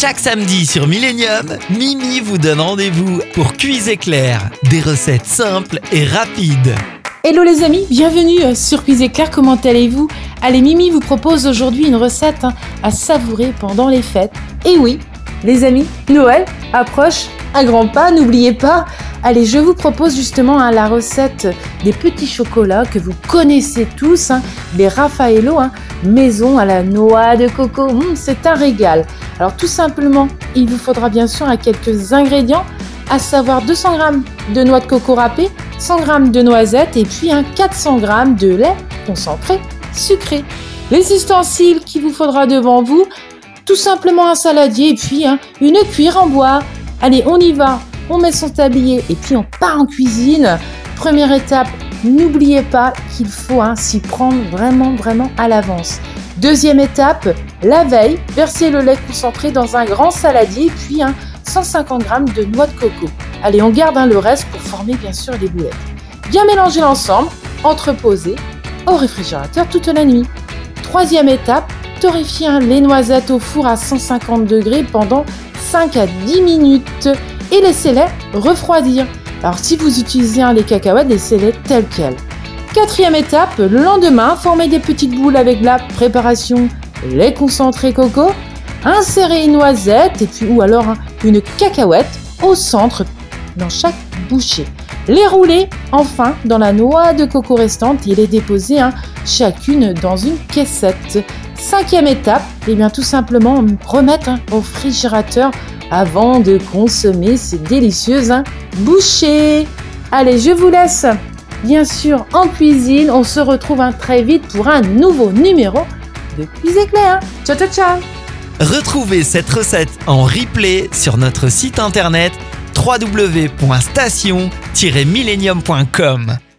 Chaque samedi sur Millennium, Mimi vous donne rendez-vous pour Cuise éclair, des recettes simples et rapides. Hello les amis, bienvenue euh, sur Cuise Éclair, comment allez-vous? Allez, Mimi vous propose aujourd'hui une recette hein, à savourer pendant les fêtes. Et oui, les amis, Noël approche à grands pas, n'oubliez pas. Allez, je vous propose justement hein, la recette des petits chocolats que vous connaissez tous, hein, les Raffaello, maison à la noix de coco. Hum, c'est un régal. Alors tout simplement, il vous faudra bien sûr quelques ingrédients, à savoir 200 g de noix de coco râpée, 100 g de noisettes et puis un 400 g de lait concentré sucré. Les ustensiles qu'il vous faudra devant vous, tout simplement un saladier et puis une cuillère en bois. Allez, on y va, on met son tablier et puis on part en cuisine. Première étape, n'oubliez pas qu'il faut hein, s'y prendre vraiment, vraiment à l'avance. Deuxième étape, la veille, versez le lait concentré dans un grand saladier, puis 150 g de noix de coco. Allez, on garde hein, le reste pour former bien sûr les boulettes. Bien mélanger l'ensemble, entreposer au réfrigérateur toute la nuit. Troisième étape, torréfier les noisettes au four à 150 degrés pendant 5 à 10 minutes et laissez-les refroidir. Alors si vous utilisez les cacahuètes, laissez-les telles quelles. Quatrième étape, le lendemain, formez des petites boules avec la préparation les concentrés coco, insérez une noisette et puis ou alors une cacahuète au centre dans chaque bouchée. Les rouler enfin dans la noix de coco restante et les déposer chacune dans une caissette. Cinquième étape, et eh bien tout simplement remettre au frigérateur avant de consommer ces délicieuses bouchées. Allez, je vous laisse bien sûr en cuisine. On se retrouve très vite pour un nouveau numéro de Cuisine Claire. Ciao, ciao, ciao Retrouvez cette recette en replay sur notre site internet www.station-millennium.com.